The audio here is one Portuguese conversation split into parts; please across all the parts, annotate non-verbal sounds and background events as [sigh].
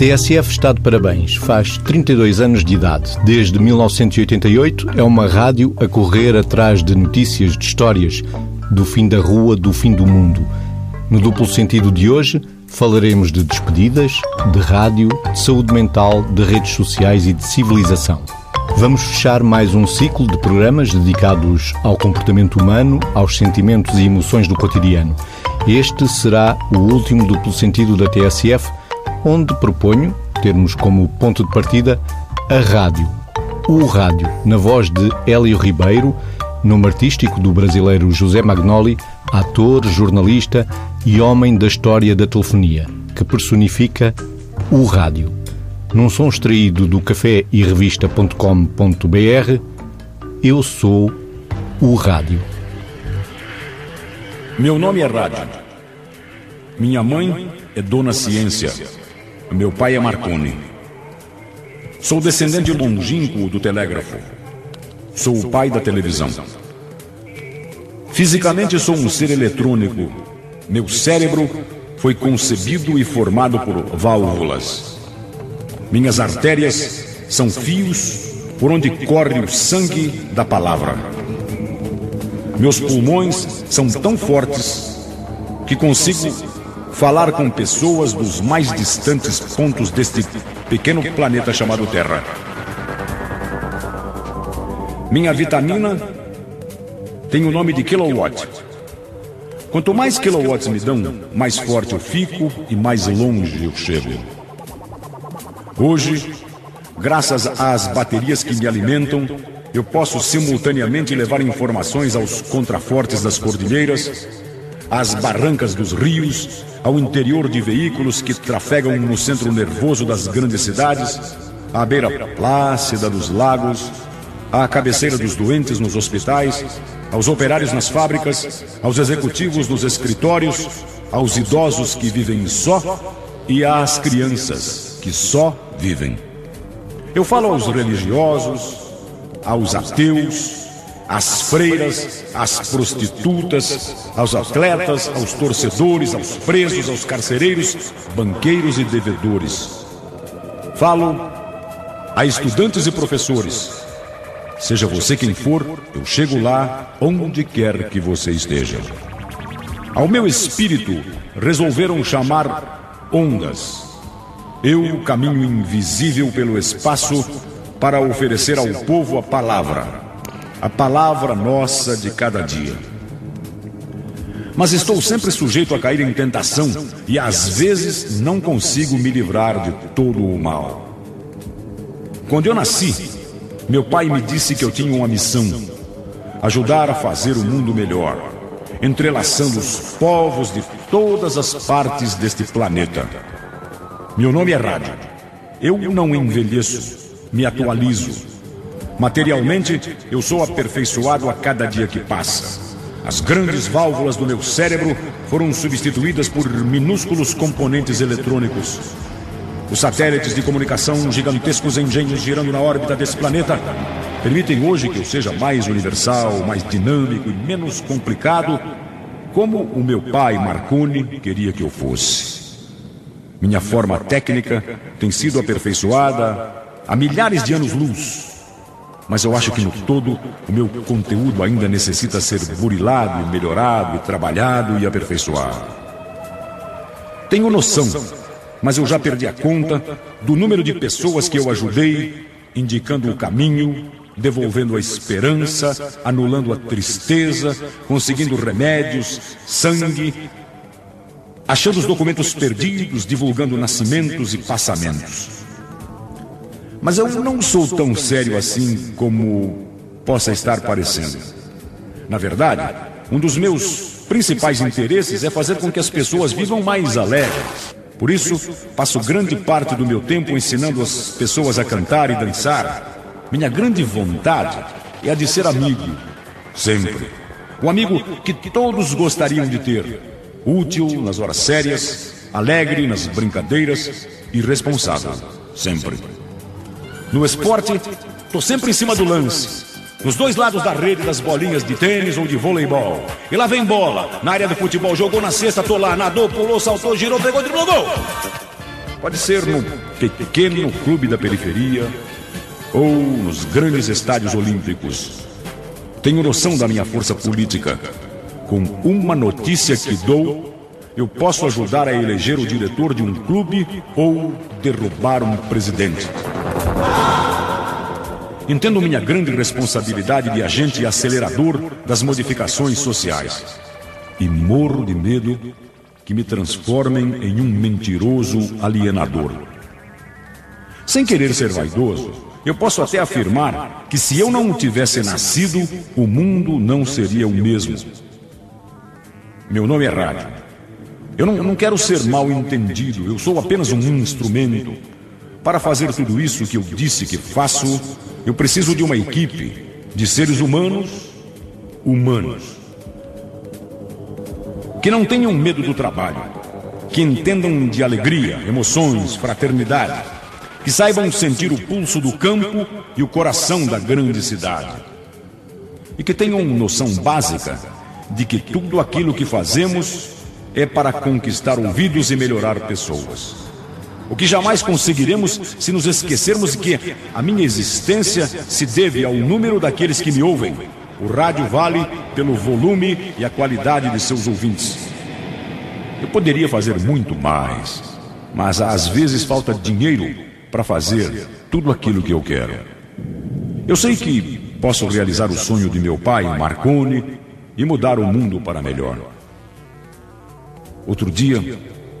TSF está de parabéns. Faz 32 anos de idade. Desde 1988 é uma rádio a correr atrás de notícias, de histórias, do fim da rua, do fim do mundo. No duplo sentido de hoje, falaremos de despedidas, de rádio, de saúde mental, de redes sociais e de civilização. Vamos fechar mais um ciclo de programas dedicados ao comportamento humano, aos sentimentos e emoções do cotidiano. Este será o último duplo sentido da TSF, onde proponho termos como ponto de partida a rádio. O rádio, na voz de Hélio Ribeiro, nome artístico do brasileiro José Magnoli, ator, jornalista e homem da história da telefonia, que personifica o rádio. Num som extraído do café e revista.com.br, eu sou o rádio. Meu nome é Rádio. Minha mãe é Dona Ciência. Meu pai é Marconi. Sou descendente longínquo do telégrafo. Sou o pai da televisão. Fisicamente sou um ser eletrônico. Meu cérebro foi concebido e formado por válvulas. Minhas artérias são fios por onde corre o sangue da palavra. Meus pulmões são tão fortes que consigo falar com pessoas dos mais distantes pontos deste pequeno planeta chamado Terra. Minha vitamina tem o nome de kilowatt. Quanto mais kilowatts me dão, mais forte eu fico e mais longe eu chego. Hoje, graças às baterias que me alimentam, eu posso simultaneamente levar informações aos contrafortes das cordilheiras, às barrancas dos rios, ao interior de veículos que trafegam no centro nervoso das grandes cidades, à beira plácida dos lagos, à cabeceira dos doentes nos hospitais, aos operários nas fábricas, aos executivos nos escritórios, aos idosos que vivem só e às crianças que só vivem. Eu falo aos religiosos, aos ateus, às freiras, às prostitutas, aos atletas, aos torcedores, aos presos, aos carcereiros, banqueiros e devedores. Falo a estudantes e professores. Seja você quem for, eu chego lá onde quer que você esteja. Ao meu espírito resolveram chamar ondas. Eu caminho invisível pelo espaço para oferecer ao povo a palavra, a palavra nossa de cada dia. Mas estou sempre sujeito a cair em tentação e às vezes não consigo me livrar de todo o mal. Quando eu nasci, meu pai me disse que eu tinha uma missão: ajudar a fazer o mundo melhor, entrelaçando os povos de todas as partes deste planeta. Meu nome é Rádio. Eu não envelheço me atualizo. Materialmente, eu sou aperfeiçoado a cada dia que passa. As grandes válvulas do meu cérebro foram substituídas por minúsculos componentes eletrônicos. Os satélites de comunicação, gigantescos engenhos girando na órbita desse planeta, permitem hoje que eu seja mais universal, mais dinâmico e menos complicado, como o meu pai Marconi queria que eu fosse. Minha forma técnica tem sido aperfeiçoada há milhares de anos-luz. Mas eu acho que no todo o meu conteúdo ainda necessita ser burilado, melhorado, trabalhado e aperfeiçoado. Tenho noção, mas eu já perdi a conta do número de pessoas que eu ajudei, indicando o caminho, devolvendo a esperança, anulando a tristeza, conseguindo remédios, sangue, achando os documentos perdidos, divulgando nascimentos e passamentos. Mas eu não sou tão sério assim como possa estar parecendo. Na verdade, um dos meus principais interesses é fazer com que as pessoas vivam mais alegres. Por isso, passo grande parte do meu tempo ensinando as pessoas a cantar e dançar. Minha grande vontade é a de ser amigo, sempre. O amigo que todos gostariam de ter. Útil nas horas sérias, alegre nas brincadeiras e responsável, sempre. No esporte, tô sempre em cima do lance. Nos dois lados da rede das bolinhas de tênis ou de voleibol. E lá vem bola. Na área do futebol, jogou na cesta, tô lá, nadou, pulou, saltou, girou, pegou, driblou, gol. Pode ser no pequeno clube da periferia ou nos grandes estádios olímpicos. Tenho noção da minha força política. Com uma notícia que dou, eu posso ajudar a eleger o diretor de um clube ou derrubar um presidente. Entendo minha grande responsabilidade de agente acelerador das modificações sociais. E morro de medo que me transformem em um mentiroso alienador. Sem querer ser vaidoso, eu posso até afirmar que se eu não tivesse nascido, o mundo não seria o mesmo. Meu nome é rádio. Eu não, eu não quero ser mal entendido, eu sou apenas um instrumento. Para fazer tudo isso que eu disse que faço, eu preciso de uma equipe de seres humanos, humanos. Que não tenham medo do trabalho, que entendam de alegria, emoções, fraternidade, que saibam sentir o pulso do campo e o coração da grande cidade. E que tenham noção básica de que tudo aquilo que fazemos é para conquistar ouvidos e melhorar pessoas. O que jamais conseguiremos se nos esquecermos de que a minha existência se deve ao número daqueles que me ouvem. O rádio vale pelo volume e a qualidade de seus ouvintes. Eu poderia fazer muito mais, mas às vezes falta dinheiro para fazer tudo aquilo que eu quero. Eu sei que posso realizar o sonho de meu pai, Marconi, e mudar o mundo para melhor. Outro dia,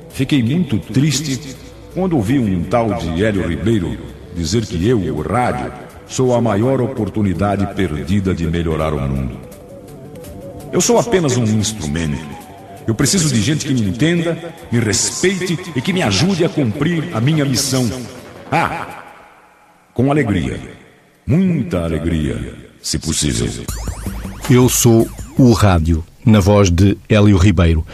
fiquei muito triste quando ouvi um tal de Hélio Ribeiro dizer que eu, o rádio, sou a maior oportunidade perdida de melhorar o mundo. Eu sou apenas um instrumento. Eu preciso de gente que me entenda, me respeite e que me ajude a cumprir a minha missão. Ah, com alegria. Muita alegria, se possível. Eu sou o rádio, na voz de Hélio Ribeiro.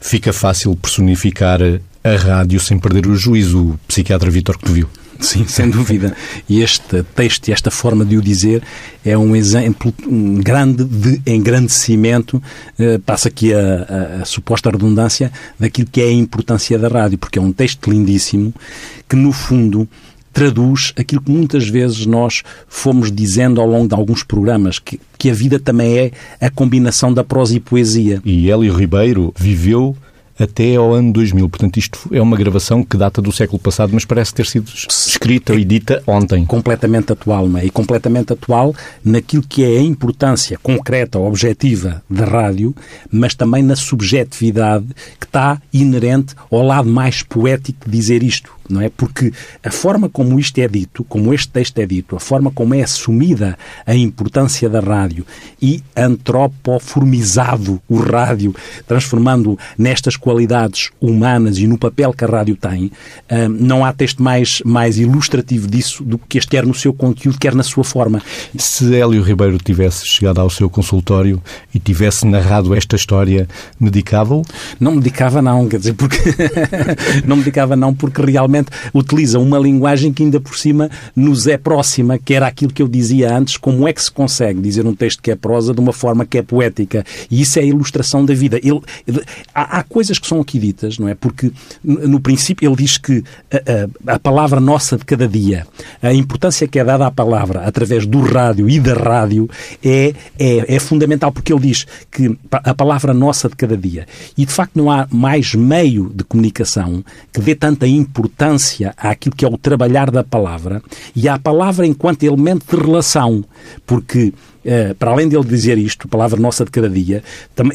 Fica fácil personificar a rádio sem perder o juízo, o psiquiatra Vítor que tu viu. Sim, sem dúvida. E este texto e esta forma de o dizer é um exemplo grande de engrandecimento, eh, passa aqui a, a, a, suposta redundância, daquilo que é a importância da rádio, porque é um texto lindíssimo que, no fundo, traduz aquilo que muitas vezes nós fomos dizendo ao longo de alguns programas, que, que a vida também é a combinação da prosa e poesia. E Hélio Ribeiro viveu até ao ano 2000. Portanto, isto é uma gravação que data do século passado, mas parece ter sido escrita e dita ontem. Completamente atual, não é? E completamente atual naquilo que é a importância concreta, objetiva da rádio, mas também na subjetividade que está inerente ao lado mais poético de dizer isto não é? Porque a forma como isto é dito, como este texto é dito, a forma como é assumida a importância da rádio e antropoformizado o rádio, transformando nestas humanas e no papel que a rádio tem, hum, não há texto mais, mais ilustrativo disso do que este, quer no seu conteúdo, quer na sua forma. Se Hélio Ribeiro tivesse chegado ao seu consultório e tivesse narrado esta história, medicava-o? Não medicava não, quer dizer, porque [laughs] não medicava não, porque realmente realmente utiliza uma linguagem que ainda por cima nos é próxima, que era aquilo que eu dizia antes, como é que se consegue dizer um texto que é prosa de uma forma que é poética. E isso é a ilustração da vida. Ele, ele há, há, coisas que são aqui ditas, não é? Porque no princípio ele diz que a, a, a palavra nossa de cada dia, a importância que é dada à palavra através do rádio e da rádio é, é, é fundamental, porque ele diz que a palavra nossa de cada dia. E de facto não há mais meio de comunicação que dê tanta importância àquilo que é o trabalhar da palavra e à palavra enquanto elemento de relação, porque para além dele dizer isto, palavra nossa de cada dia,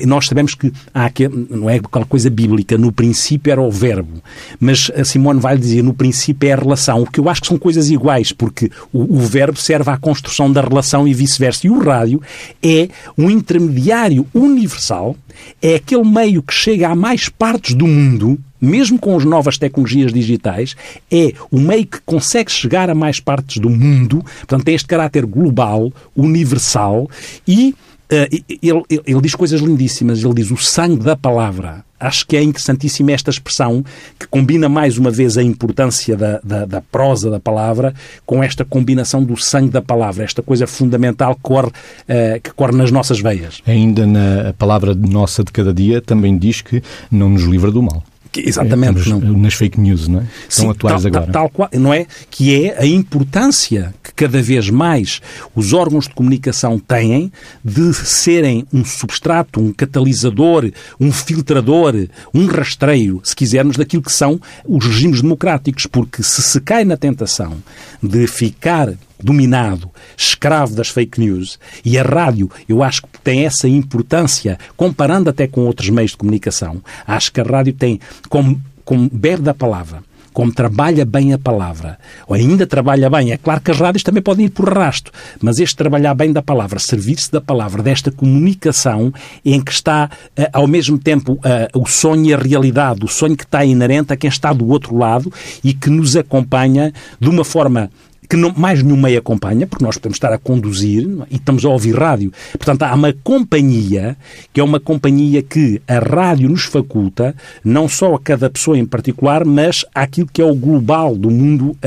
nós sabemos que há que, não é aquela coisa bíblica, no princípio era o verbo, mas a Simone vai dizer no princípio é a relação, o que eu acho que são coisas iguais, porque o, o verbo serve à construção da relação e vice-versa. E o rádio é um intermediário universal, é aquele meio que chega a mais partes do mundo mesmo com as novas tecnologias digitais, é o meio que consegue chegar a mais partes do mundo, portanto, tem este caráter global, universal e Uh, ele, ele, ele, diz coisas lindíssimas. Ele diz o sangue da palavra. Acho que é interessantíssima esta expressão que combina mais uma vez a importância da, da, da, prosa da palavra com esta combinação do sangue da palavra, esta coisa fundamental que corre, uh, que corre nas nossas veias. Ainda na palavra nossa de cada dia também diz que não nos livra do mal Exatamente. Estamos não. nas fake news, não é? Sim, atuais tal, agora. Tal, tal não é? Que é a importância que cada vez mais os órgãos de comunicação têm de serem um substrato, um catalisador, um filtrador, um rastreio, se quisermos, daquilo que são os regimes democráticos. Porque se se cai na tentação de ficar dominado, escravo das fake news, e a rádio, eu acho que tem essa importância, comparando até com outros meios de comunicação, acho que a rádio tem, como, como bebe da palavra, como trabalha bem a palavra, ou ainda trabalha bem, é claro que as rádios também podem ir por rasto, mas este trabalhar bem da palavra, servir-se da palavra, desta comunicação em que está eh, ao mesmo tempo eh, o sonho e a realidade, o sonho que está inerente a quem está do outro lado e que nos acompanha de uma forma que não, mais nenhum meio acompanha, porque nós podemos estar a conduzir é? e estamos a ouvir rádio. Portanto, há uma companhia, que é uma companhia que a rádio nos faculta, não só a cada pessoa em particular, mas àquilo que é o global do mundo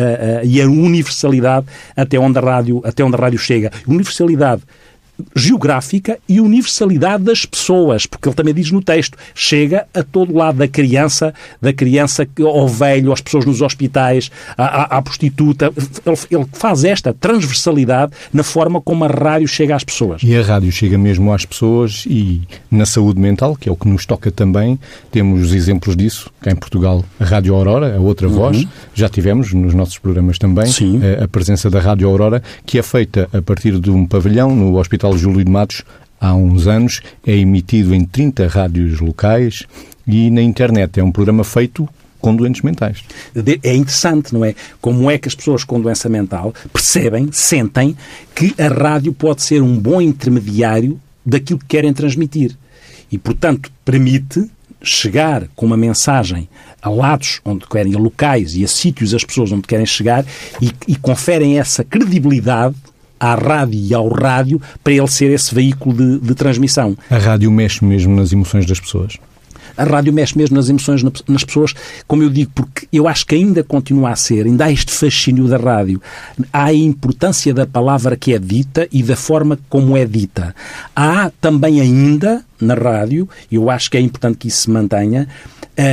e a universalidade até onde a rádio, até onde a rádio chega. Universalidade geográfica e universalidade das pessoas, porque ele também diz no texto, chega a todo lado da criança, da criança ao velho, às pessoas nos hospitais, à, à, à prostituta. Ele, ele, faz esta transversalidade na forma como a rádio chega às pessoas. E a rádio chega mesmo às pessoas e na saúde mental, que é o que nos toca também, temos exemplos disso. Cá em Portugal, a Rádio Aurora, a outra uhum. voz, já tivemos nos nossos programas também, a, a presença da Rádio Aurora, que é feita a partir de um pavilhão no Hospital Júlio de Matos há uns anos, é emitido em 30 rádios locais e na internet. É um programa feito com doentes mentais. É interessante, não é? Como é que as pessoas com doença mental percebem, sentem que a rádio pode ser um bom intermediário daquilo que querem transmitir. E, portanto, permite chegar com uma mensagem a lados onde querem, a locais e a sítios as pessoas onde querem chegar e, e conferem essa credibilidade à rádio e ao rádio para ele ser esse veículo de, de transmissão. A rádio mexe mesmo nas emoções das pessoas? A rádio mexe mesmo nas emoções nas pessoas, como eu digo, porque eu acho que ainda continua a ser, ainda há este fascínio da rádio. Há a importância da palavra que é dita e da forma como é dita. Há também ainda na rádio, e eu acho que é importante que isso se mantenha,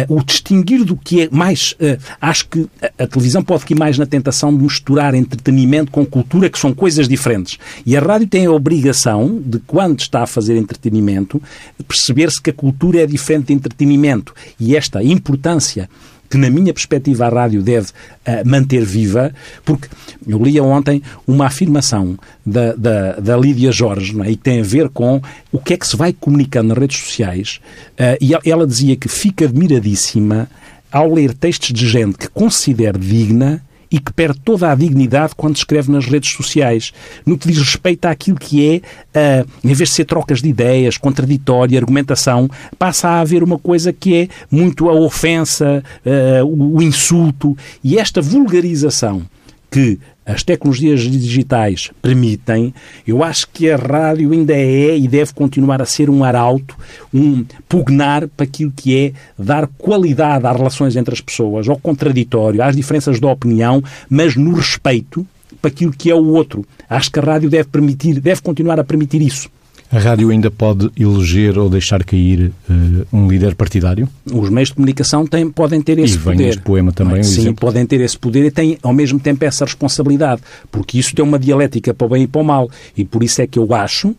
o distinguir do que é mais. Uh, acho que a, a, televisão pode ir mais na tentação de misturar entretenimento com cultura, que são coisas diferentes. E a rádio tem a obrigação de, quando está a fazer entretenimento, perceber-se que a cultura é diferente de entretenimento. E esta importância que, na minha perspectiva, a rádio deve uh, manter viva, porque eu lia ontem uma afirmação da, da, da Lídia Jorge, é? e tem a ver com o que é que se vai comunicando nas redes sociais, uh, e ela dizia que fica admiradíssima ao ler textos de gente que considera digna e que perde toda a dignidade quando escreve nas redes sociais. No que diz respeito àquilo que é, uh, em vez de ser trocas de ideias, contraditória, argumentação, passa a haver uma coisa que é muito a ofensa, uh, o insulto e esta vulgarização que as tecnologias digitais permitem, eu acho que a rádio ainda é e deve continuar a ser um arauto, um pugnar para aquilo que é dar qualidade às relações entre as pessoas, ao contraditório, às diferenças de opinião, mas no respeito para aquilo que é o outro. Acho que a rádio deve permitir, deve continuar a permitir isso. A rádio ainda pode eleger ou deixar cair uh, um líder partidário? Os meios de comunicação têm, podem ter esse e poder. E este poema também, Sim, exemplo. podem ter esse poder e têm ao mesmo tempo essa responsabilidade, porque isso tem uma dialética para o bem e para o mal. E por isso é que eu acho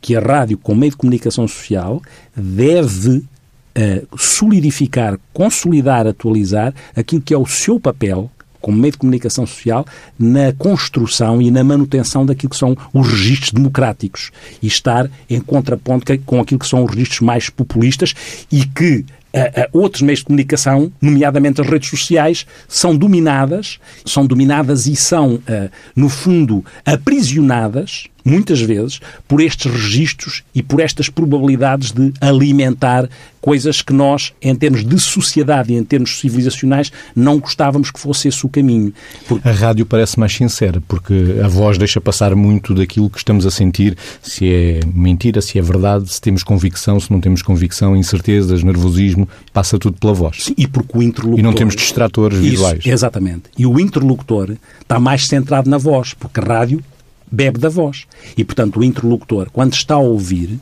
que a rádio, como meio de comunicação social, deve uh, solidificar, consolidar, atualizar aquilo que é o seu papel como meio de comunicação social, na construção e na manutenção daquilo que são os registros democráticos e estar em contraponto com aquilo que são os registros mais populistas e que Uh, uh, outros meios de comunicação, nomeadamente as redes sociais, são dominadas, são dominadas e são, uh, no fundo, aprisionadas muitas vezes, por estes registros e por estas probabilidades de alimentar coisas que nós, em termos de sociedade e em termos civilizacionais, não gostávamos que fosse esse o caminho. Porque... A rádio parece mais sincera, porque a voz deixa passar muito daquilo que estamos a sentir, se é mentira, se é verdade, se temos convicção, se não temos convicção, incertezas, nervosismo, passa tudo pela voz. Sim, e porque o interlocutor... E não temos distratores Isso, visuais. Exatamente. E o interlocutor está mais centrado na voz, porque a rádio bebe da voz. E, portanto, o interlocutor, quando está a ouvir,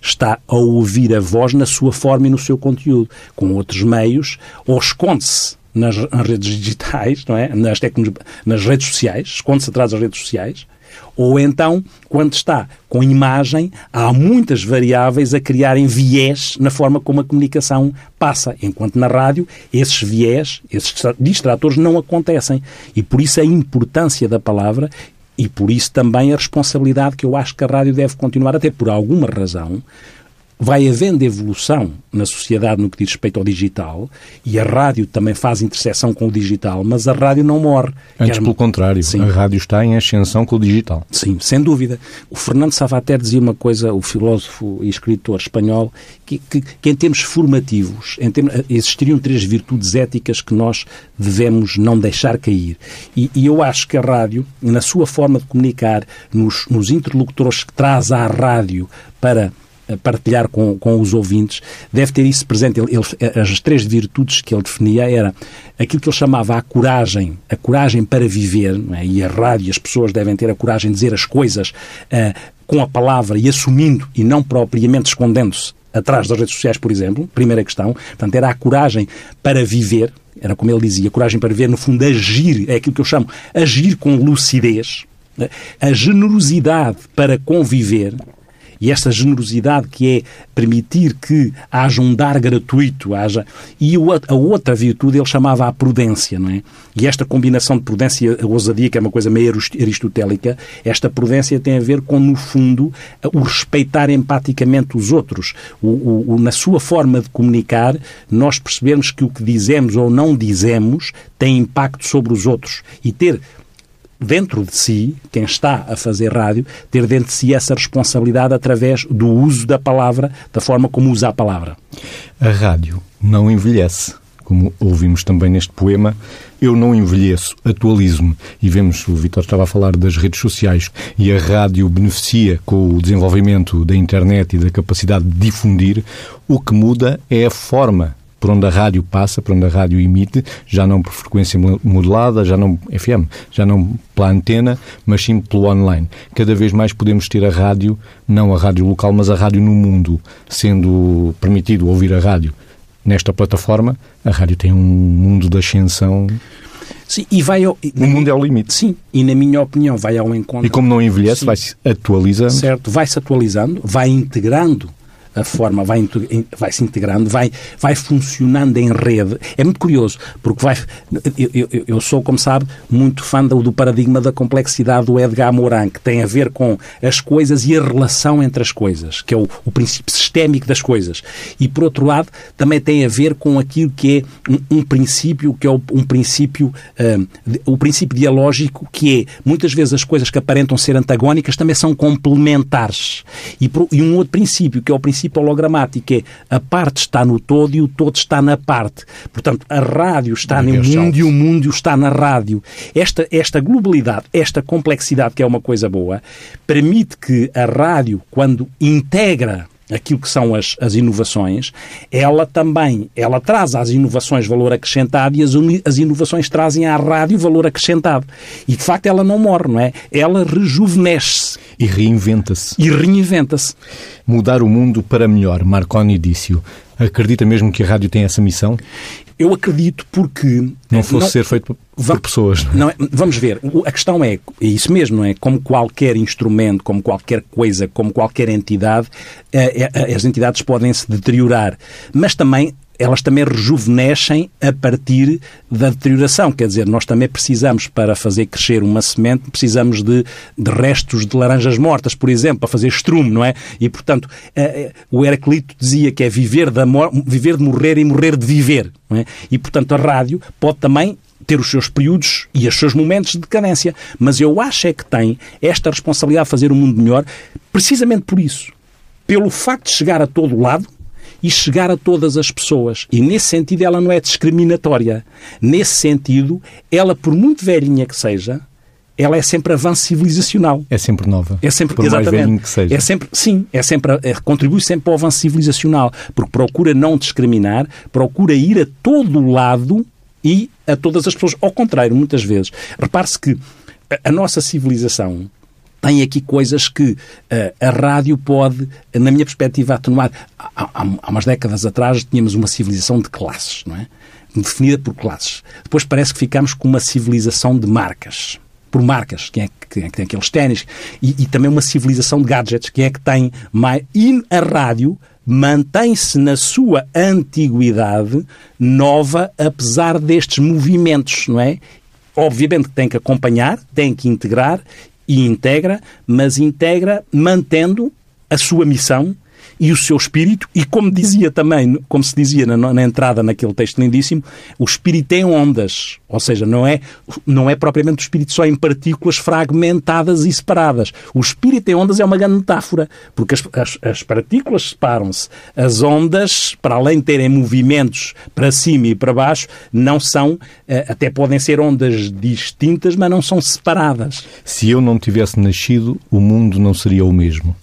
está a ouvir a voz na sua forma e no seu conteúdo. Com outros meios, ou esconde-se nas, redes digitais, não é? nas, nas redes sociais, esconde-se atrás das redes sociais, ou então, quando está com imagem, há muitas variáveis a criarem viés na forma como a comunicação passa, enquanto na rádio esses viés, esses distratores não acontecem. E por isso a importância da palavra e por isso também a responsabilidade que eu acho que a rádio deve continuar a ter, por alguma razão, vai havendo evolução na sociedade no que diz respeito ao digital e a rádio também faz interseção com o digital, mas a rádio não morre. Antes, pelo contrário, Sim. a rádio está em ascensão com o digital. Sim, sem dúvida. O Fernando Savater dizia uma coisa, o filósofo e escritor espanhol, que, que, que em termos formativos em termos, existiriam três virtudes éticas que nós devemos não deixar cair. E, e eu acho que a rádio, na sua forma de comunicar, nos, nos interlocutores que traz à rádio para partilhar com, com os ouvintes, deve ter isso presente. Ele, ele, as três virtudes que ele definia era aquilo que ele chamava a coragem, a coragem para viver, é? e a rádio, as pessoas devem ter a coragem de dizer as coisas uh, com a palavra e assumindo e não propriamente escondendo-se atrás das redes sociais, por exemplo, primeira questão. Portanto, era a coragem para viver, era como ele dizia, a coragem para viver, no fundo, agir, é aquilo que eu chamo, agir com lucidez, né? a generosidade para conviver, e esta generosidade que é permitir que haja um dar gratuito, haja. E a outra virtude ele chamava a prudência, não é? E esta combinação de prudência e ousadia, que é uma coisa meio aristotélica, esta prudência tem a ver com, no fundo, o respeitar empaticamente os outros. O, o, o, na sua forma de comunicar, nós percebemos que o que dizemos ou não dizemos tem impacto sobre os outros. E ter dentro de si, quem está a fazer rádio, ter dentro de si essa responsabilidade através do uso da palavra, da forma como usa a palavra. A rádio não envelhece. Como ouvimos também neste poema, eu não envelheço, atualizo-me. E vemos, o Vitor estava a falar das redes sociais, e a rádio beneficia com o desenvolvimento da internet e da capacidade de difundir. O que muda é a forma por onde a rádio passa, por onde a rádio emite, já não por frequência modulada, já não FM, já não pela antena, mas sim pelo online. Cada vez mais podemos ter a rádio, não a rádio local, mas a rádio no mundo, sendo permitido ouvir a rádio nesta plataforma, a rádio tem um mundo de ascensão Sim, e vai ao, o mundo é o limite. Sim, e na minha opinião vai ao encontro. E como não envelhece, vai-se atualizando. Certo, vai-se atualizando, vai integrando a forma vai, vai se integrando, vai, vai funcionando em rede. É muito curioso, porque vai. Eu, eu, eu sou, como sabe, muito fã do, do, paradigma da complexidade do Edgar Morin, que tem a ver com as coisas e a relação entre as coisas, que é o, o princípio sistémico das coisas. E, por outro lado, também tem a ver com aquilo que é um, um princípio, que é o, um princípio, um, o princípio dialógico, que é muitas vezes as coisas que aparentam ser antagónicas também são complementares. E, e um outro princípio, que é o princípio princípio hologramático, é a parte está no todo e o todo está na parte. Portanto, a rádio está no mundo e o mundo está na rádio. Esta, esta globalidade, esta complexidade, que é uma coisa boa, permite que a rádio, quando integra aquilo que são as, as inovações, ela também, ela traz às inovações valor acrescentado e as, as inovações trazem à rádio valor acrescentado. E, de facto, ela não morre, não é? Ela rejuvenesce. E reinventa-se. E reinventa-se. Mudar o mundo para melhor, Marconi disse-o. Acredita mesmo que a rádio tem essa missão? Eu acredito porque... Não fosse não, ser feito por pessoas. Não, é? não vamos ver. A questão é, é isso mesmo, não é? Como qualquer instrumento, como qualquer coisa, como qualquer entidade, eh, eh, as entidades podem se deteriorar. Mas também elas também rejuvenescem a partir da deterioração. Quer dizer, nós também precisamos, para fazer crescer uma semente, precisamos de, de restos de laranjas mortas, por exemplo, para fazer estrume, não é? E, portanto, o Heraclito dizia que é viver de, viver de morrer e morrer de viver. Não é? E, portanto, a rádio pode também ter os seus períodos e os seus momentos de decadência. Mas eu acho é que tem esta responsabilidade de fazer o mundo melhor precisamente por isso. Pelo facto de chegar a todo lado, e chegar a todas as pessoas. E nesse sentido ela não é discriminatória. Nesse sentido, ela, por muito velhinha que seja, ela é sempre avanço civilizacional. É sempre nova. É sempre, por exatamente. mais velhinho que seja. É sempre, sim, é sempre, é, contribui sempre para o avanço civilizacional, porque procura não discriminar, procura ir a todo lado e a todas as pessoas. Ao contrário, muitas vezes. Repare-se que a nossa civilização tem aqui coisas que uh, a rádio pode, na minha perspectiva, atenuar. Há, há, há umas décadas atrás tínhamos uma civilização de classes, não é? Definida por classes. Depois parece que ficamos com uma civilização de marcas. Por marcas. Quem é que, quem é que tem aqueles ténis? E, e, também uma civilização de gadgets. Quem é que tem mais. E a rádio mantém-se na sua antiguidade nova, apesar destes movimentos, não é? Obviamente que tem que acompanhar, tem que integrar e integra, mas integra mantendo a sua missão e o seu espírito, e como dizia também, como se dizia na, na, entrada naquele texto lindíssimo, o espírito tem ondas, ou seja, não é, não é propriamente o espírito só em partículas fragmentadas e separadas. O espírito em ondas é uma grande metáfora, porque as, as, as partículas separam-se. As ondas, para além de terem movimentos para cima e para baixo, não são, eh, até podem ser ondas distintas, mas não são separadas. Se eu não tivesse nascido, o mundo não seria o mesmo.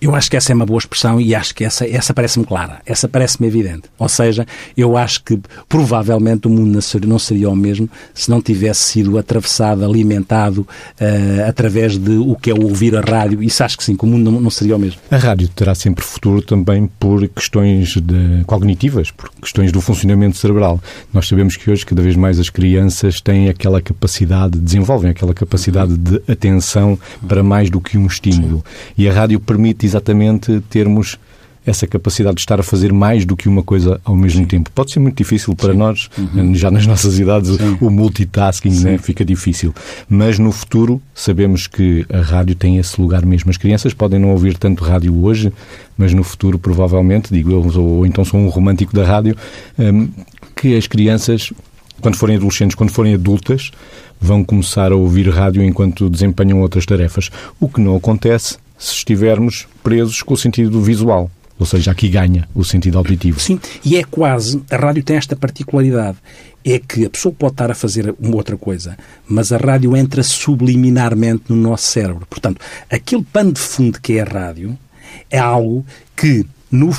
Eu acho que essa é uma boa expressão e acho que essa, essa parece-me clara, essa parece-me evidente. Ou seja, eu acho que provavelmente o mundo não seria o mesmo se não tivesse sido atravessado, alimentado uh, através de o que é ouvir a rádio. Isso acho que sim, que o mundo não, não seria o mesmo. A rádio terá sempre futuro também por questões de, cognitivas, por questões do funcionamento cerebral. Nós sabemos que hoje cada vez mais as crianças têm aquela capacidade, desenvolvem aquela capacidade de atenção para mais do que um estímulo. E a rádio permite exatamente termos essa capacidade de estar a fazer mais do que uma coisa ao mesmo tempo. Pode ser muito difícil para Sim. nós, uhum. já nas nossas idades, Sim. o multitasking né, fica difícil. Mas no futuro sabemos que a rádio tem esse lugar mesmo. As crianças podem não ouvir tanto rádio hoje, mas no futuro, provavelmente, digo eu, ou, ou então sou um romântico da rádio, um, que as crianças, quando forem adolescentes, quando forem adultas, vão começar a ouvir rádio enquanto desempenham outras tarefas. O que não acontece se estivermos presos com o sentido visual. Ou seja, aqui ganha o sentido auditivo. Sim, e é quase. A rádio tem esta particularidade. É que a pessoa pode estar a fazer uma outra coisa, mas a rádio entra subliminarmente no nosso cérebro. Portanto, aquele pano de fundo que é a rádio é algo que, no,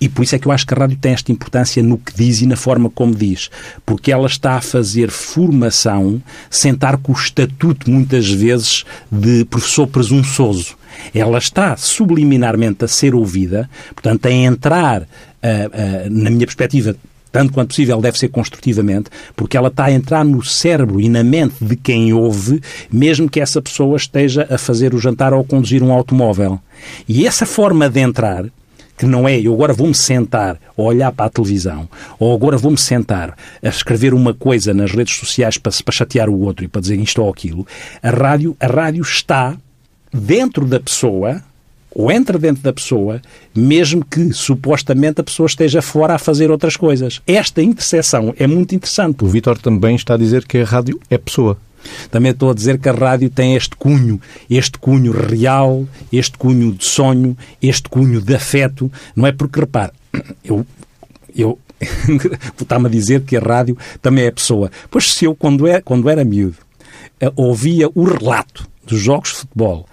e por isso é que eu acho que a rádio tem esta importância no que diz e na forma como diz. Porque ela está a fazer formação sem estar com o estatuto, muitas vezes, de professor presunçoso. Ela está subliminarmente a ser ouvida, portanto, a entrar, uh, uh, na minha perspectiva, tanto quanto possível, deve ser construtivamente, porque ela está a entrar no cérebro e na mente de quem ouve, mesmo que essa pessoa esteja a fazer o jantar ou a conduzir um automóvel. E essa forma de entrar que não é eu agora vou-me sentar a olhar para a televisão ou agora vou-me sentar a escrever uma coisa nas redes sociais para, para chatear o outro e para dizer isto ou aquilo, a rádio, a rádio está dentro da pessoa ou entra dentro da pessoa, mesmo que supostamente a pessoa esteja fora a fazer outras coisas. Esta interseção é muito interessante. O Vitor também está a dizer que a rádio é pessoa. Também estou a dizer que a rádio tem este cunho, este cunho real, este cunho de sonho, este cunho de afeto. Não é porque, repare, [coughs] eu, eu [laughs] está-me a dizer que a rádio também é pessoa. Pois se eu, quando, é, quando era miúdo, eh, ouvia o relato dos jogos de futebol,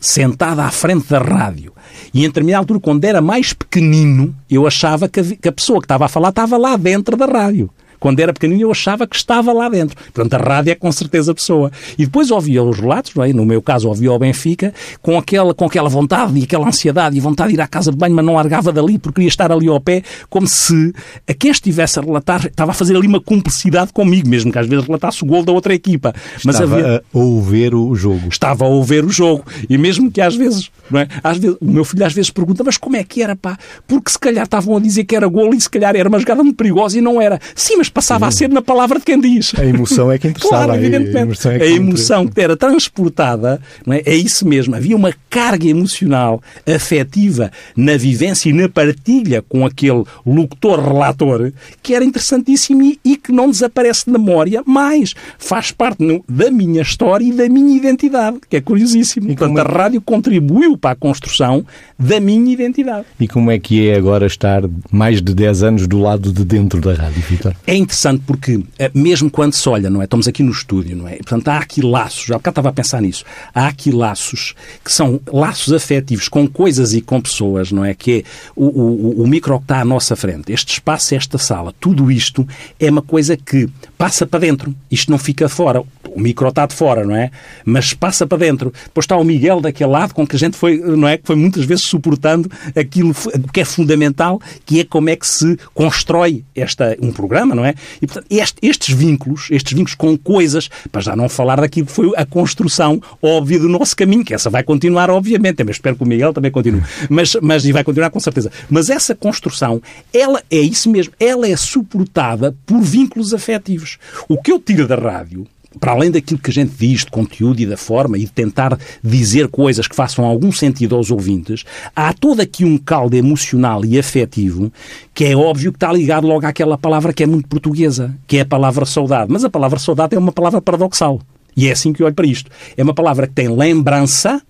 sentado à frente da rádio, e em determinada altura, quando era mais pequenino, eu achava que a, pessoa que estava a falar estava lá dentro da rádio. Quando era pequenino eu achava que estava lá dentro. Portanto, a rádio é com certeza a pessoa. E depois ouvia os relatos, é? no meu caso ouvia o Benfica, com aquela, com aquela vontade e aquela ansiedade e vontade de ir à casa de banho, mas não largava dali porque queria estar ali ao pé, como se a quem estivesse a relatar estava a fazer ali uma cumplicidade comigo, mesmo que às vezes relatasse o gol da outra equipa. Mas estava havia... a ouvir o jogo. Estava a ouvir o jogo. E mesmo que às vezes, não é? Às vezes, o meu filho às vezes pergunta, mas como é que era, pá? Porque se calhar estavam a dizer que era gol e se calhar era uma jogada muito perigosa e não era. Sim, mas passava Sim. a ser na palavra de quem diz. A emoção é que [laughs] interessava. Claro, evidentemente. A emoção, é que, a emoção que era transportada, não é? é isso mesmo. Havia uma carga emocional, afetiva, na vivência e na partilha com aquele locutor-relator que era interessantíssimo e, e, que não desaparece de memória, mas faz parte no, da minha história e da minha identidade, que é curiosíssimo. E Portanto, é... a rádio contribuiu para a construção da minha identidade. E como é que é agora estar mais de 10 anos do lado de dentro da rádio, Vitor? É interessante porque, eh, mesmo quando se olha, não é? Estamos aqui no estúdio, não é? Portanto, há aqui laços, já bocado estava a pensar nisso, há aqui laços que são laços afetivos com coisas e com pessoas, não é? Que é o, o, o micro que está à nossa frente, este espaço, esta sala, tudo isto é uma coisa que passa para dentro. Isto não fica fora. O micro está de fora, não é? Mas passa para dentro. Depois está o Miguel daquele lado com que a gente foi, não é? Que foi muitas vezes suportando aquilo que é fundamental, que é como é que se constrói esta, um programa, não é? E, portanto, este, estes vínculos, estes vínculos com coisas, para já não falar daquilo que foi a construção óbvia do nosso caminho, que essa vai continuar, obviamente, mas espero que o Miguel também continue, mas, mas e vai continuar com certeza. Mas essa construção, ela é isso mesmo, ela é suportada por vínculos afetivos. O que eu tiro da rádio para além daquilo que a gente diz de conteúdo e da forma e de tentar dizer coisas que façam algum sentido aos ouvintes, há todo aqui um caldo emocional e afetivo que é óbvio que está ligado logo àquela palavra que é muito portuguesa, que é a palavra saudade. Mas a palavra saudade é uma palavra paradoxal. E é assim que eu olho para isto. É uma palavra que tem lembrança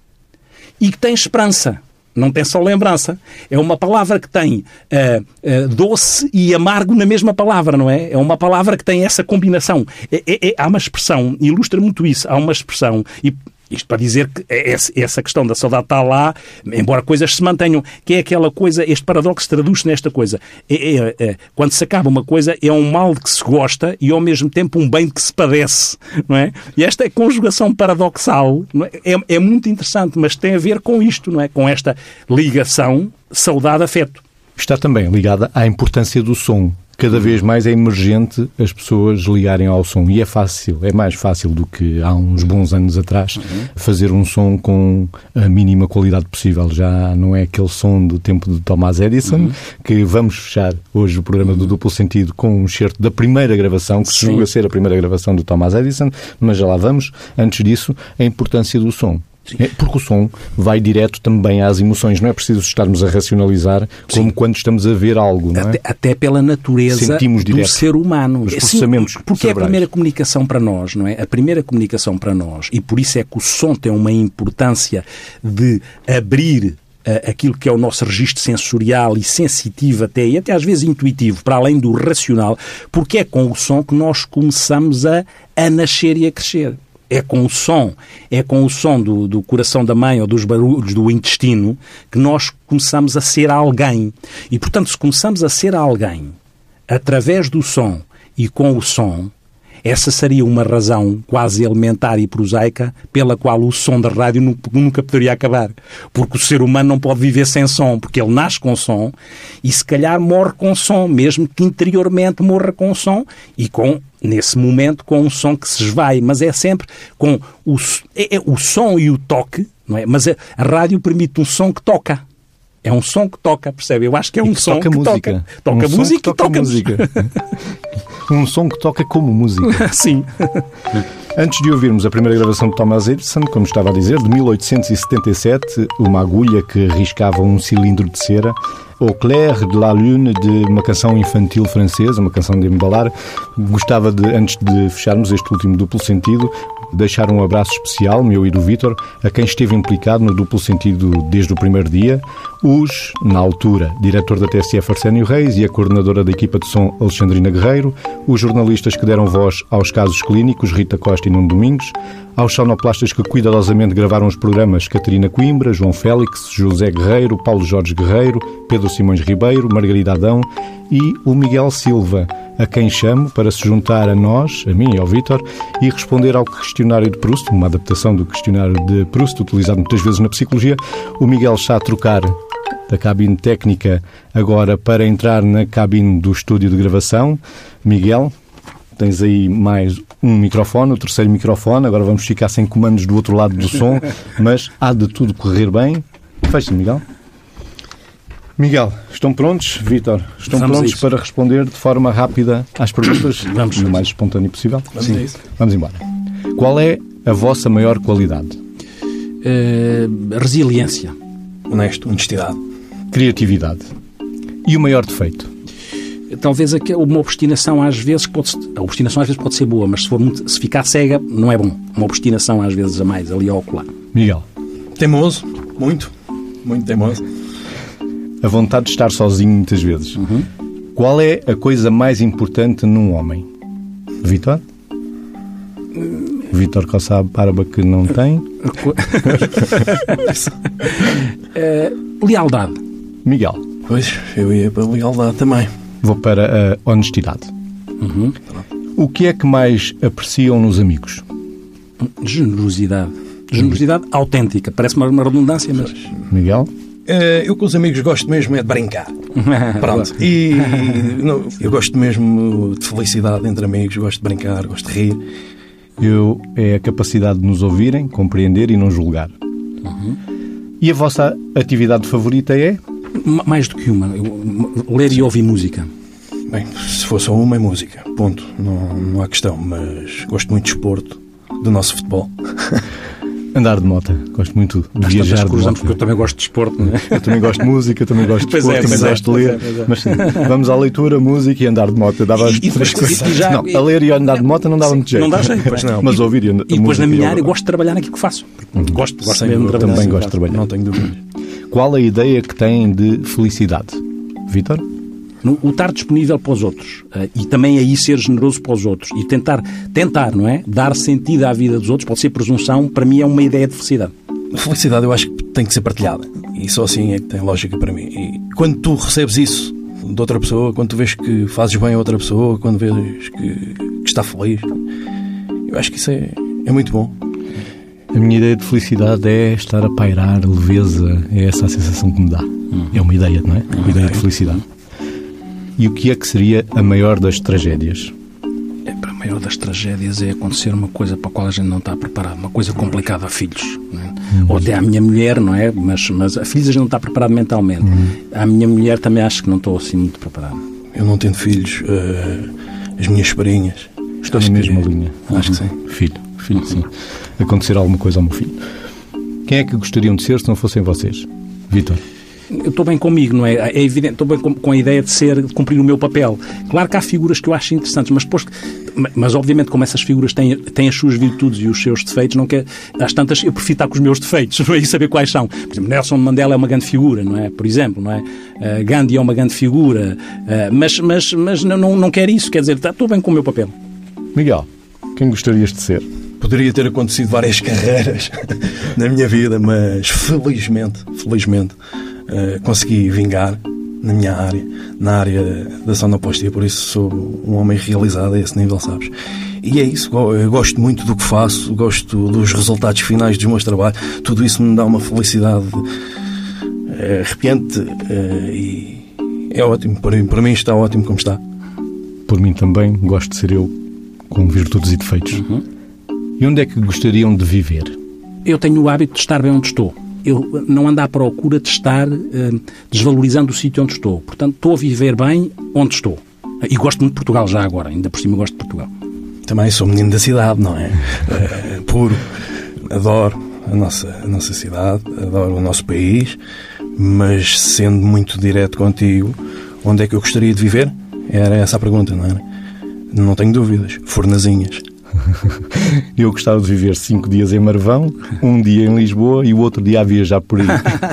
e que tem esperança não tem só lembrança. É uma palavra que tem uh, uh, doce e amargo na mesma palavra, não é? É uma palavra que tem essa combinação. É, é, é, há uma expressão, ilustra muito isso, há uma expressão, e isto para dizer que é essa questão da saudade está lá, embora coisas se mantenham, que é aquela coisa, este paradoxo traduz-se nesta coisa. É, é, é, quando se acaba uma coisa, é um mal de que se gosta e ao mesmo tempo um bem de que se padece, não é? E esta conjugação paradoxal é? é, é muito interessante, mas tem a ver com isto, não é? Com esta ligação saudade-afeto. Está também ligada à importância do som cada vez mais é emergente as pessoas ligarem ao som. E é fácil, é mais fácil do que há uns bons anos atrás, uhum. fazer um som com a mínima qualidade possível. Já não é aquele som do tempo de Thomas Edison, uhum. que vamos fechar hoje o programa uhum. do duplo sentido com um certo da primeira gravação, que chegou a ser a primeira gravação do Thomas Edison, mas já lá vamos. Antes disso, a importância do som. É, porque o som vai direto também às emoções. Não é preciso estarmos a racionalizar como Sim. quando estamos a ver algo, não é? Até, até pela natureza Sentimos do ser humano. Os processamentos Sim, porque cerebrais. é a primeira comunicação para nós, não é? A primeira comunicação para nós. E por isso é que o som tem uma importância de abrir uh, aquilo que é o nosso registro sensorial e sensitivo até, e até às vezes intuitivo, para além do racional, porque é com o som que nós começamos a, a nascer e a crescer é com o som, é com o som do, do coração da mãe ou dos barulhos do intestino que nós começamos a ser alguém. E, portanto, se começamos a ser alguém através do som e com o som, essa seria uma razão quase elementar e prosaica pela qual o som da rádio nunca poderia acabar. Porque o ser humano não pode viver sem som, porque ele nasce com som e se calhar morre com som, mesmo que interiormente morra com som e com nesse momento com um som que se esvai, mas é sempre com o, é, é o som e o toque, não é? Mas a, a rádio permite um som que toca. É um som que toca, percebe? Eu acho que é um que som toca que música. toca. Toca um música toca, toca música. um som que toca como música. [laughs] Sim. [laughs] Antes de ouvirmos a primeira gravação de Thomas Edison, como estava a dizer, de 1877, uma agulha que riscava um cilindro de cera, Au clair de la lune, de uma canção infantil francesa, uma canção de embalar. Gostava de, antes de fecharmos este último duplo sentido, deixar um abraço especial, meu e do Vítor, a quem esteve implicado no duplo sentido desde o primeiro dia, os, na altura, diretor da TSF Arsénio Reis e a coordenadora da equipa de som Alexandrina Guerreiro, os jornalistas que deram voz aos casos clínicos Rita Costa e Nuno Domingos, aos sonoplastas que cuidadosamente gravaram os programas Catarina Coimbra, João Félix, José Guerreiro, Paulo Jorge Guerreiro, Pedro Simões Ribeiro, Margarida Adão e o Miguel Silva, a quem chamo para se juntar a nós, a mim e ao Vítor, e responder ao questionário de Proust, uma adaptação do questionário de Proust, utilizado muitas vezes na psicologia. O Miguel está a trocar da cabine técnica agora para entrar na cabine do estúdio de gravação. Miguel, tens aí mais um microfone, o terceiro microfone. Agora vamos ficar sem comandos do outro lado do som, [laughs] mas há de tudo correr bem. Fecha, Miguel. Miguel, estão prontos? Vítor, estão Vamos prontos para responder de forma rápida às perguntas? [coughs] Vamos. O mais espontâneo possível? Vamos Sim. Vamos embora. Qual é a vossa maior qualidade? Uh, resiliência. Honesto, honestidade. Criatividade. E o maior defeito? Talvez uma obstinação às vezes pode a obstinação às vezes pode ser boa, mas se for muito, se ficar cega não é bom. Uma obstinação às vezes a mais ali ao ocular. Miguel. Teimoso, muito, muito teimoso a vontade de estar sozinho muitas vezes. Uhum. Qual é a coisa mais importante num homem? Vitor? Vitor Cossá Barba que não tem. Eh, [laughs] lealdade. Miguel. Pois, eu ia para a lealdade também. Vou para a honestidade. Uhum. O que é que mais apreciam nos amigos? Generosidade. Generosidade autêntica. Parece uma, uma redundância, mas. Miguel? Eh, eu com os amigos gosto mesmo é de brincar. [laughs] Pronto. E [laughs] não, eu gosto mesmo de felicidade entre amigos, gosto de brincar, gosto de rir. Eu é a capacidade de nos ouvirem, compreender e não julgar. E a vossa atividade favorita é? Ma- Mais do que uma. Ler e ouvir música. Bem, se fosse só uma é música, ponto. Não, não há questão, mas gosto muito de esporto, do nosso futebol. [laughs] Andar de moto. Gosto muito de Às viajar de moto. porque eu também gosto de desporto, não é? Eu também gosto de música, também gosto de desporto, é, também é, gosto de ler. é, é. Mas sim, vamos à leitura, música e andar de moto. Dava E- e três coisas. já- não, a ler e andar de moto não dava muito jeito. Não dá jeito, pois não. Mas ouvir e andar E depois na minha área eu gosto de trabalhar naquilo que faço. Gosto, gosto Sem mesmo de dúvida. trabalhar. Também gosto de trabalhar. Não tenho dúvidas. Qual a ideia que têm de felicidade? Vitor? No- O estar disponível para os outros eh, e também aí ser generoso para os outros e tentar, tentar, não é? Dar sentido à vida dos outros, pode ser presunção, para mim é uma ideia de felicidade. A felicidade eu acho que tem que ser partilhada. E só assim é que tem lógica para mim. E quando tu recebes isso de outra pessoa, quando tu vês que fazes bem a outra pessoa, quando vês que, que está feliz, eu acho que isso é, é muito bom. A minha ideia de felicidade é estar a pairar, leveza, é essa a sensação que me dá. É uma ideia, não é? Uma ideia de felicidade. E o que é que seria a maior das tragédias? É, para a maior das tragédias é acontecer uma coisa para a qual a gente não está preparado, uma coisa complicada a filhos. não é? Ou até à minha mulher, não é? Mas, mas a filhos a gente não está preparado mentalmente. À minha mulher também acho que não estou assim muito preparado. Eu não tendo filhos, eh, as minhas sobrinhas. Estou na que- mesma linha. Acho que sim. Filho, filho, sim. Acontecer alguma coisa ao meu filho. Quem é que gostariam de ser se não fossem vocês? Vitor. Eu estou bem comigo, não é? É evidente, estou bem com, com a ideia de ser, de cumprir o meu papel. Claro que há figuras que eu acho interessantes, mas depois, mas, obviamente como essas figuras têm, têm as suas virtudes e os seus defeitos, não quer, às tantas eu prefiro estar com os meus defeitos, [laughs] não é? E saber quais são. Por exemplo, Nelson Mandela é uma grande figura, não é? Por exemplo, não é? Eh, Gandhi é uma grande figura, eh, mas, mas, mas não, não, não quero isso, quer dizer, tá- estou bem com o meu papel. Miguel, quem gostarias de ser? Poderia ter acontecido várias [laughs] carreiras na minha vida, mas felizmente, felizmente, eh, consegui vingar na minha área, na área da sonoplastia, por isso sou um homem realizado a esse nível, sabes? E é isso, eu gosto muito do que faço, gosto dos resultados finais dos meus trabalhos, tudo isso me dá uma felicidade eh, arrepiante eh, e é ótimo, para, para mim está ótimo como está. Por mim também, gosto de ser eu com virtudes e defeitos. Uhum. E onde é que gostariam de viver? Eu tenho o hábito de estar bem onde estou. Eu não ando à procura de estar eh, desvalorizando o sítio onde estou. Portanto, estou a viver bem onde estou. E gosto muito de Portugal já agora, ainda por cima gosto de Portugal. Também sou menino da cidade, não é? Eh, puro. Adoro a nossa, a nossa cidade, adoro o nosso país, mas sendo muito direto contigo, onde é que eu gostaria de viver? Era essa a pergunta, não era? Não tenho dúvidas. Fornazinhas. [laughs] Eu gostava de viver cinco dias em Marvão, um dia em Lisboa e o outro dia a viajar por aí.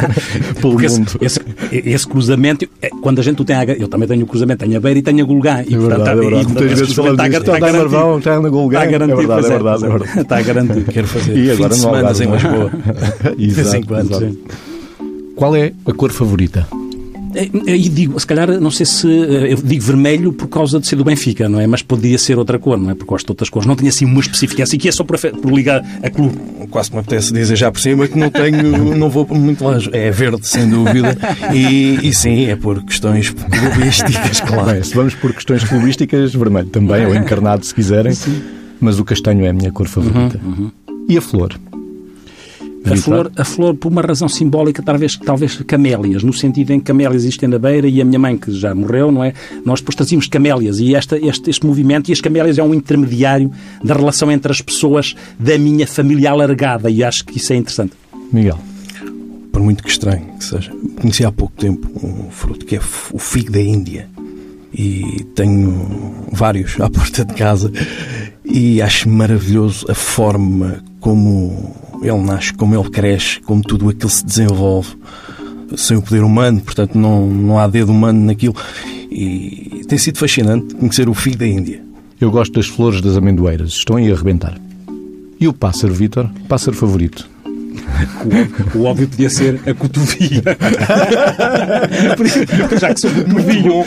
[laughs] Pelo mundo. esse, esse cruzamento, é, quando a gente o tem, a, eu também tenho o cruzamento, tenho a Beira e tenho a Gulgã. E, É verdade, é verdade. Muitas vezes falamos disto. Então, está em Marvão, está na Golgã. Está garantido. É verdade, pois é verdade, é verdade. Está garantido. Quero fazer E fim agora de no semana Algarve, em é? Lisboa. De vez em Exato. Qual é a cor favorita? É, E digo, se calhar, não sei se. eh, Eu digo vermelho por causa de ser do Benfica, não é? Mas podia ser outra cor, não é? Porque gosto de outras cores. Não tinha assim uma específica. Assim que é só por, por ligar a clube. Quase que me apetece dizer já por cima que não tenho, [laughs] não vou muito longe. É verde, sem dúvida. E, e sim, é por questões clubísticas, [laughs] claro. Bem, se vamos por questões clubísticas, vermelho também, ou encarnado se quiserem. Mas o castanho é a minha cor favorita. E a flor? A flor, a flor, por uma razão simbólica, talvez, talvez camélias, no sentido em que camélias existem na beira e a minha mãe, que já morreu, não é? Nós depois trazíamos camélias e esta, este, este movimento, e as camélias é um intermediário da relação entre as pessoas da minha família alargada e acho que isso é interessante. Miguel. por muito que estranho que seja. Conheci há pouco tempo um fruto que é o figo da Índia e tenho vários [laughs] à porta de casa e acho maravilhoso a forma como ele nasce, como ele cresce, como tudo aquilo se desenvolve. sem o poder humano, portanto não, não há dedo humano naquilo. E tem sido fascinante conhecer o figo da Índia. Eu gosto das flores das amendoeiras, estão aí a arrebentar. E o pássaro, Vítor? Pássaro favorito? O, o óbvio podia ser a cotovia. [laughs] Já que sou cotovilho.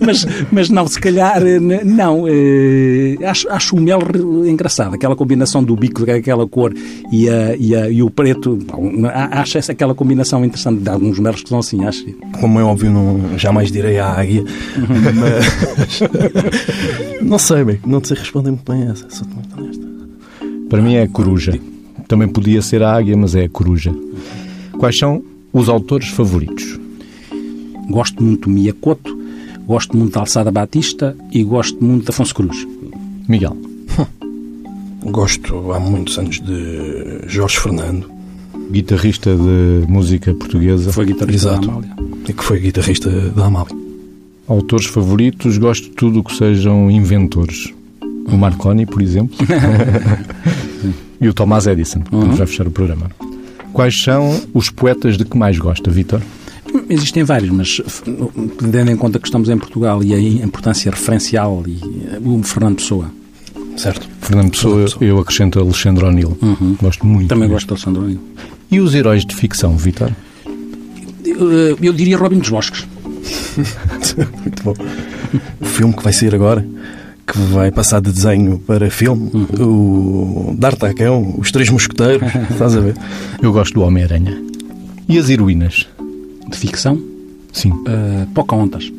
mas, mas não, se calhar, eh, não. Eh, acho, acho o mel engraçado. Aquela combinação do bico, aquela cor e, a, e, a, e o preto. Acho essa aquela combinação interessante. De alguns melos que são assim, acho. Como é óbvio, não, jamais direi a águia. mas. [laughs] não sei, bem, não sei responder muito bem a essa. Sou muito honesta. Para mim é a coruja. Também podia ser a águia, mas é a coruja. Quais são os autores favoritos? Gosto muito do Miyakoto, gosto muito da Alçada Batista e gosto muito de Afonso Cruz. Miguel. [laughs] Gosto há muitos anos de Jorge Fernando. Guitarrista de música portuguesa. Foi guitarrista Exato. da Amália. E que foi guitarrista da Amália. Autores favoritos, gosto de tudo o que sejam inventores. O Marconi, por exemplo. [laughs] [laughs] e o Thomas Edison, que Uhum. vai fechar o programa. Quais são os poetas de que mais gosta, Vítor? Existem vários, mas tendo em conta que estamos em Portugal e a importância referencial e eh, o Fernando Pessoa. Certo? Fernando Pessoa, Pessoa. eu acrescento Alexandre O'Neill. Gosto muito. Uhum. Também mesmo. gosto do Alexandre O'Neill. E os heróis de ficção, Vítor? Eu, eu diria Robin dos Bosques. [laughs] Muito bom. O filme que vai sair agora, que vai passar de desenho para filme, o D'Artagnan, Os Três Mosqueteiros, estás a ver? [laughs] Eu gosto do Homem-Aranha. E as heroínas? De ficção, Sim. uh, Pocahontas.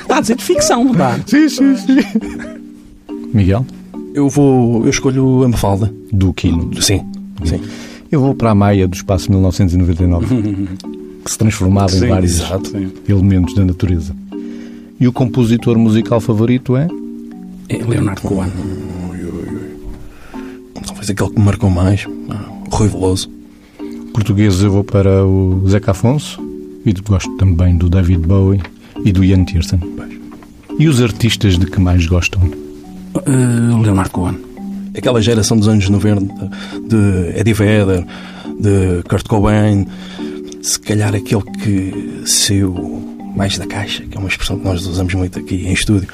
Está [laughs] a dizer de ficção, não está? Sim, sim, sim. Miguel? Eu vou, eu escolho a Mafalda. Do Quino. Sim, sim. Eu vou para a Maia do espaço 1999, [laughs] que se transformava em Sim, vários exato, elementos da natureza. E o compositor musical favorito é? É Leonardo Cohen. Talvez aquele que me marcou mais, ah, o Rui Veloso. Português eu vou para o Zeca Afonso e gosto também do David Bowie e do Ian Tiersen. E os artistas de que mais gostam? Uh, Leonardo Cohen. Aquela geração dos anos 90, de Eddie Vedder, de Kurt Cobain, se calhar aquele que saiu mais da caixa, que é uma expressão que nós usamos muito aqui em estúdio,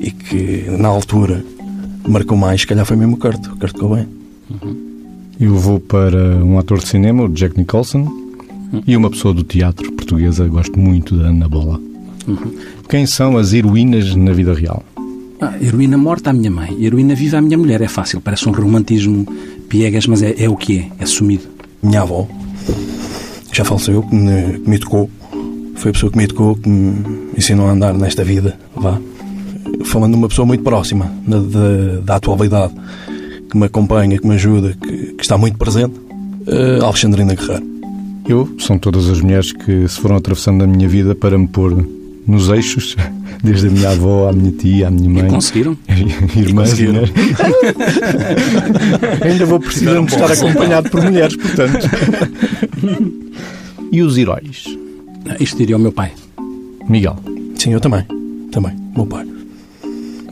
e que na altura marcou mais, se calhar foi mesmo o Kurt, o Kurt Cobain. Eu vou para um ator de cinema, o Jack Nicholson, e uma pessoa do teatro portuguesa, gosto muito da Ana Bola. Quem são as heroínas na vida real? Ah, heroína morta à minha mãe, heroína viva à minha mulher. É fácil, parece um romantismo piegas, mas é, é o que é, é assumido. Minha avó, já faleceu, que me, que me educou, foi a pessoa que me educou, que me ensinou a andar nesta vida, vá. Falando de uma pessoa muito próxima da, da, da atualidade, que me acompanha, que me ajuda, que, que está muito presente, eh, Alexandrina Guerreiro. Eu, são todas as mulheres que se foram atravessando a minha vida para me pôr nos eixos, [laughs] desde a minha avó, à minha tia, à minha mãe. [laughs] E conseguiram? Irmãs, conseguiram. mulheres. Ainda vou precisando de estar acompanhado por mulheres, portanto. [laughs] e os heróis? Ah, Isto diria o meu pai. Miguel, Sim, eu também. Também. Meu pai.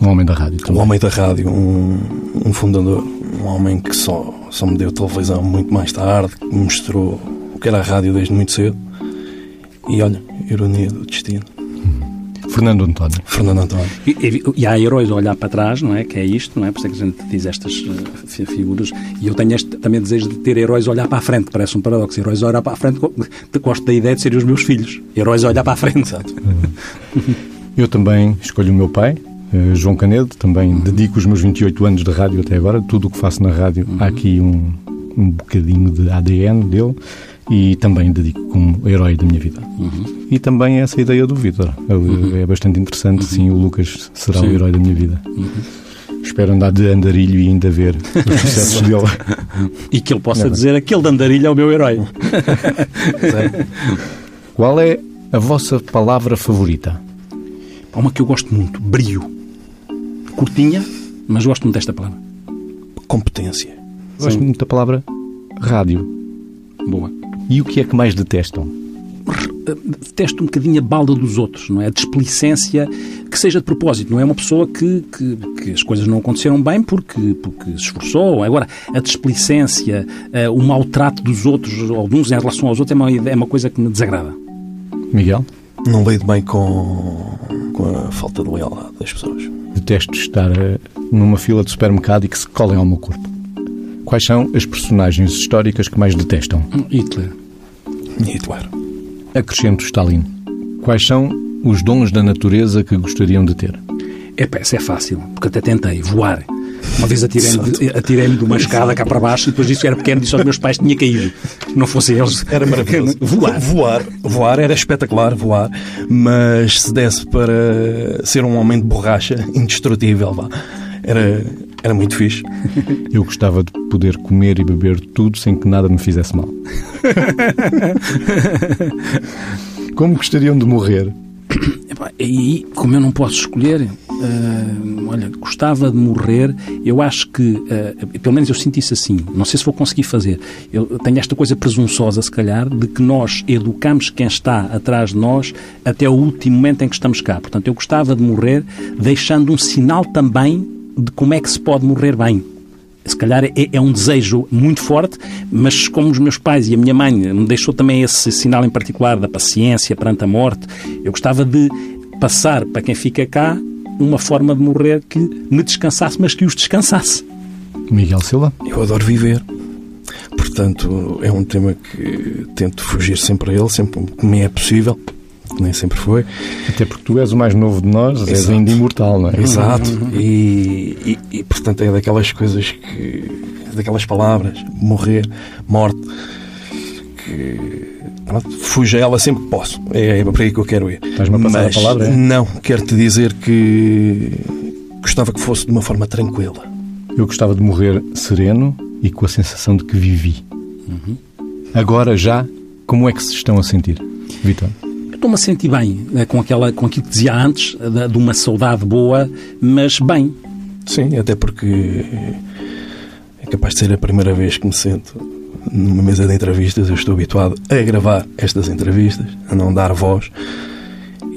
um homem da rádio Um também. homem da rádio, um, um fundador, um homem que só, só me deu televisão muito mais tarde, que me mostrou o que era a rádio desde muito cedo. E olha, ironia do destino. Fernando António. Fernando António. E, e- e há heróis a olhar para trás, não é? Que é isto, não é? Por isso é que a gente diz estas fi- figuras. E eu tenho este também desejo de ter heróis a olhar para a frente. Parece um paradoxo. Heróis a olhar para a frente. go- Gosto da ideia de serem os meus filhos. Heróis a olhar para a frente. Exato. [laughs] Eu também escolho o meu pai, eh, João Canedo. Também dedico os meus 28 anos de rádio até agora. Tudo o que faço na rádio, há aqui um, um bocadinho de ADN dele. E também dedico como herói da minha vida. E também essa ideia do Vítor. Ele É bastante interessante. Sim, o Lucas será Sim. o herói da minha vida. Espero andar de andarilho e ainda ver os [laughs] sucessos dele. E que ele possa É bem. dizer aquele de andarilho é o meu herói. [laughs] Qual é a vossa palavra favorita? Há uma que eu gosto muito. Brio. Curtinha, mas gosto muito desta palavra. Competência. Gosto muito da palavra rádio. Boa. E o que é que mais detestam? eh, detesto um bocadinho a balda dos outros, não é? A displicência que seja de propósito, não é uma pessoa que, que, que as coisas não aconteceram bem porque, porque se esforçou. Agora, a displicência, uh, o maltrato dos outros ou de uns em relação aos outros é uma, é uma coisa que me desagrada. Miguel? Não lido bem com, com a falta de lealdade das pessoas. Detesto estar uh, numa fila de supermercado e que se colem ao meu corpo. Quais são as personagens históricas que mais detestam? Hitler. Hitler. Acrescento Stalin. Quais são os dons da natureza que gostariam de ter? É, essa é fácil, porque até tentei voar. Uma vez atirei-me de, atirei de uma escada cá para baixo e depois disse que era pequeno disse aos meus pais que tinha caído. Não fossem eles. Era maravilhoso. [laughs] voar. Voar. Voar era espetacular, voar. Mas se desse para ser um homem de borracha indestrutível, vá, era, era muito fixe. [laughs] Eu gostava de poder comer e beber tudo sem que nada me fizesse mal. [laughs] Como gostariam de morrer? E como eu não posso escolher, uh, olha, gostava de morrer. Eu acho que, uh, pelo menos eu sinto isso assim. Não sei se vou conseguir fazer. Eu tenho esta coisa presunçosa, se calhar, de que nós educamos quem está atrás de nós até o último momento em que estamos cá. Portanto, eu gostava de morrer deixando um sinal também de como é que se pode morrer bem. Se calhar é, é, um desejo muito forte, mas como os meus pais e a minha mãe me deixou também esse sinal em particular da paciência perante a morte, eu gostava de passar para quem fica cá uma forma de morrer que me descansasse, mas que os descansasse. Miguel Silva? Eu adoro viver. Portanto, é um tema que tento fugir sempre a ele, sempre me é possível nem sempre foi. Até porque tu és o mais novo de nós, Exato. és ainda imortal, não é? Exato. E, e, e, portanto é daquelas coisas que. daquelas palavras, morrer, morte, que. Fujo a ela sempre que posso. É, é para aí que eu quero ir. Estás-me a passar Mas, a palavra? É? Não, quero-te dizer que gostava que fosse de uma forma tranquila. Eu gostava de morrer sereno e com a sensação de que vivi. Uhum. Agora já, como é que se estão a sentir, Vitor? Estou-me a sentir bem né, com, aquela, com aquilo que dizia antes, de, de uma saudade boa, mas bem. Sim, até porque é capaz de ser a primeira vez que me sento numa mesa de entrevistas. Eu estou habituado a gravar estas entrevistas, a não dar voz.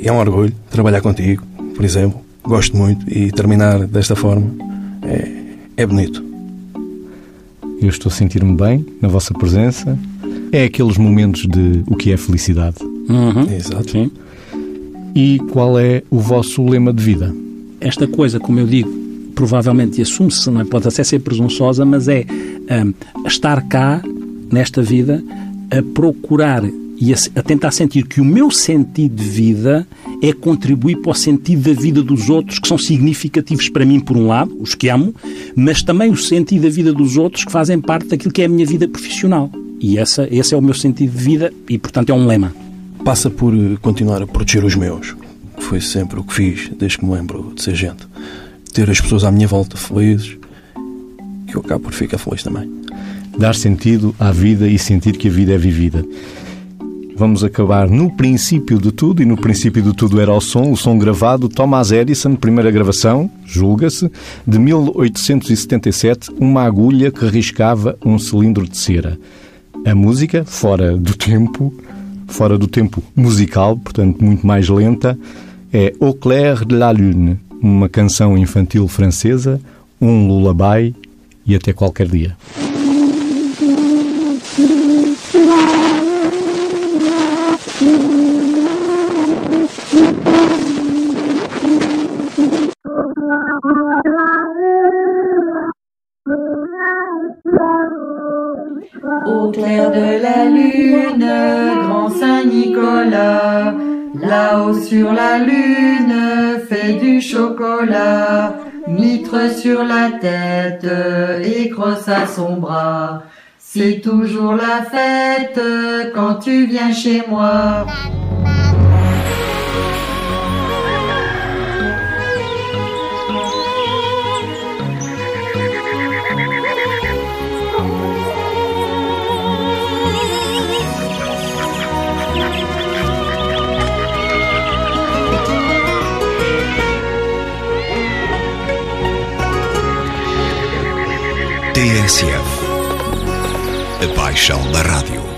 E é um orgulho trabalhar contigo, por exemplo. Gosto muito e terminar desta forma é, é bonito. Eu estou a sentir-me bem na vossa presença. É aqueles momentos de o que é felicidade. Uhum. Exato. Sim. E qual é o vosso lema de vida? Esta coisa, como eu digo, provavelmente assume-se, não é? pode até ser presunçosa, mas é um, estar cá, nesta vida, a procurar e a, a, tentar sentir que o meu sentido de vida é contribuir para o sentido da vida dos outros, que são significativos para mim, por um lado, os que amo, mas também o sentido da vida dos outros que fazem parte daquilo que é a minha vida profissional. E essa, esse é o meu sentido de vida e, portanto, é um lema passa por eh, continuar a proteger os meus. Foi sempre o que fiz, desde que me lembro de ser gente. Ter as pessoas à minha volta felizes, que eu acabo por ficar feliz também. Dar sentido à vida e sentir que a vida é vivida. Vamos acabar no princípio de tudo, e no princípio de tudo era o som, o som gravado, Thomas Edison, primeira gravação, julga-se, de 1877, uma agulha que riscava um cilindro de cera. A música, fora do tempo, fora do tempo musical, portanto muito mais lenta, é Au clair de la lune, uma canção infantil francesa, um lullaby e até qualquer dia. Au clair de la lune, Saint-Nicolas, là-haut sur la lune, fait du chocolat, mitre sur la tête et crosse à son bras. C'est toujours la fête quand tu viens chez moi. TSF. A paixão da rádio.